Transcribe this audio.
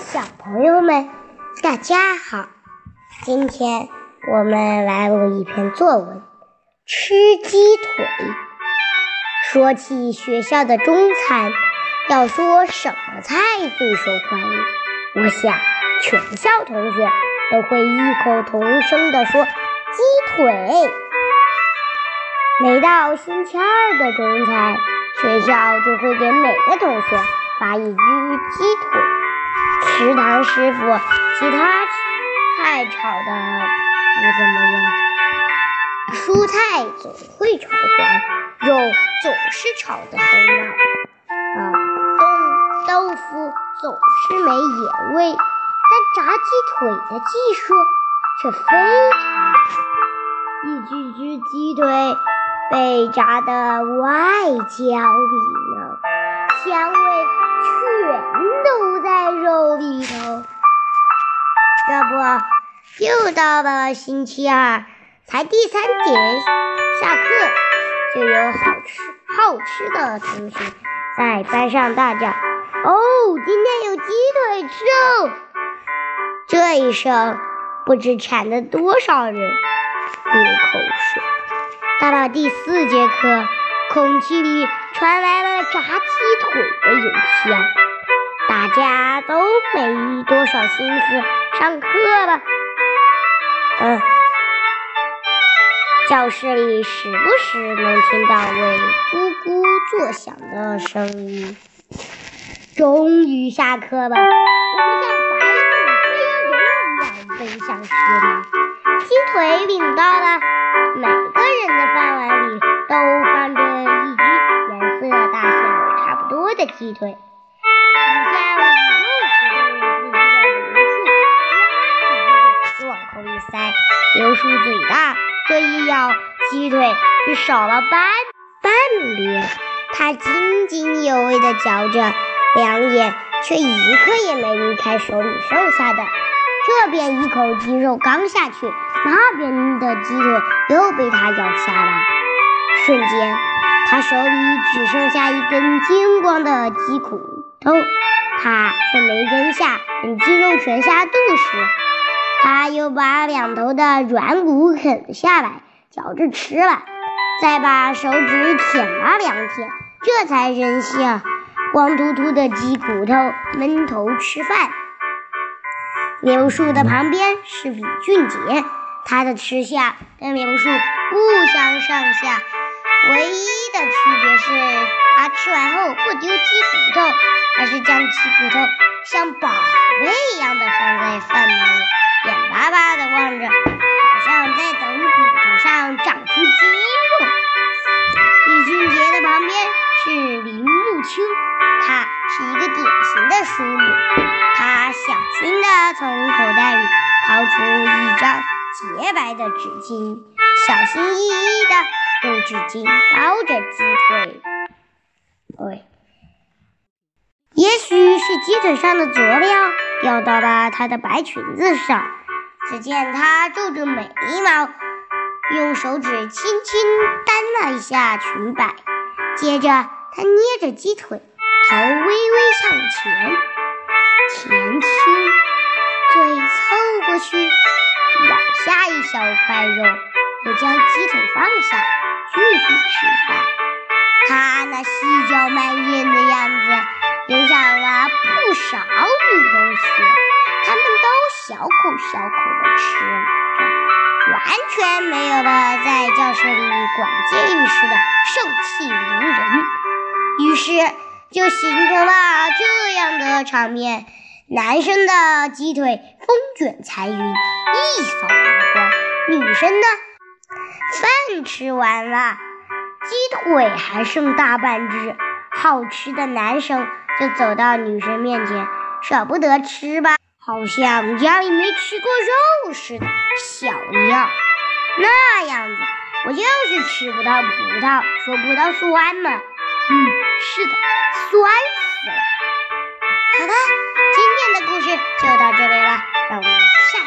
小朋友们，大家好！今天我们来录一篇作文《吃鸡腿》。说起学校的中餐，要说什么菜最受欢迎，我想全校同学都会异口同声地说鸡腿。每到星期二的中餐，学校就会给每个同学发一只鸡腿。食堂师傅其他菜炒的不怎么样，蔬菜总会炒黄，肉总是炒的很老，啊，豆豆腐总是没盐味，但炸鸡腿的技术却非常好，一只只鸡腿被炸得外焦里嫩，香味这不，又到了星期二，才第三节下课，就有好吃好吃的同学在班上大叫：“哦，今天有鸡腿吃哦！”这一声，不知馋了多少人流口水。到了第四节课，空气里传来了炸鸡腿的油香，大家都没多少心思上课了。嗯，教室里时不时能听到喂咕咕作响的声音。终于下课了，我们像白领飞人一样奔向食堂，鸡腿领到了，每个人的饭碗里都放着一只颜色大小差不多的鸡腿。塞。刘树嘴大，这一咬，鸡腿就少了半半边。他津津有味地嚼着，两眼却一刻也没离开手里剩下的。这边一口鸡肉刚下去，那边的鸡腿又被他咬下来。瞬间，他手里只剩下一根金光的鸡骨头。他却没扔下，等鸡肉全下肚时，他又把两头的软骨啃下来，嚼着吃了，再把手指舔了两舔，这才扔下光秃秃的鸡骨头，闷头吃饭。柳树的旁边是李俊杰，他的吃相跟柳树不相上下，唯一的区别是他吃完后不丢鸡骨头，而是将鸡骨头像宝贝一样的放在饭碗里，巴巴的望着，好像在等骨头上长出肌肉。李俊杰的旁边是林木秋，他是一个典型的淑女。他小心地从口袋里掏出一张洁白的纸巾，小心翼翼地用纸巾包着鸡腿。喂，也许是鸡腿上的佐料掉到了她的白裙子上。只见他皱着眉毛，用手指轻轻担了一下裙摆，接着他捏着鸡腿，头微微向前。前倾，嘴凑过去，咬下一小块肉，又将鸡腿放下，继续吃饭。他那细嚼慢咽的样子，留下了不少女同学，小口小口地吃着，完全没有了在教室里管监狱时的盛气凌人。于是就形成了这样的场面。男生的鸡腿风卷彩云，一扫而光；女生呢，饭吃完了，鸡腿还剩大半只。好吃的男生就走到女生面前，舍不得吃吧，好像家里没吃过肉似的，小样。那样子，我就是吃不到葡萄，说葡萄酸嘛。嗯，是的，酸死了。好的。今天的故事就到这里了，让我们下。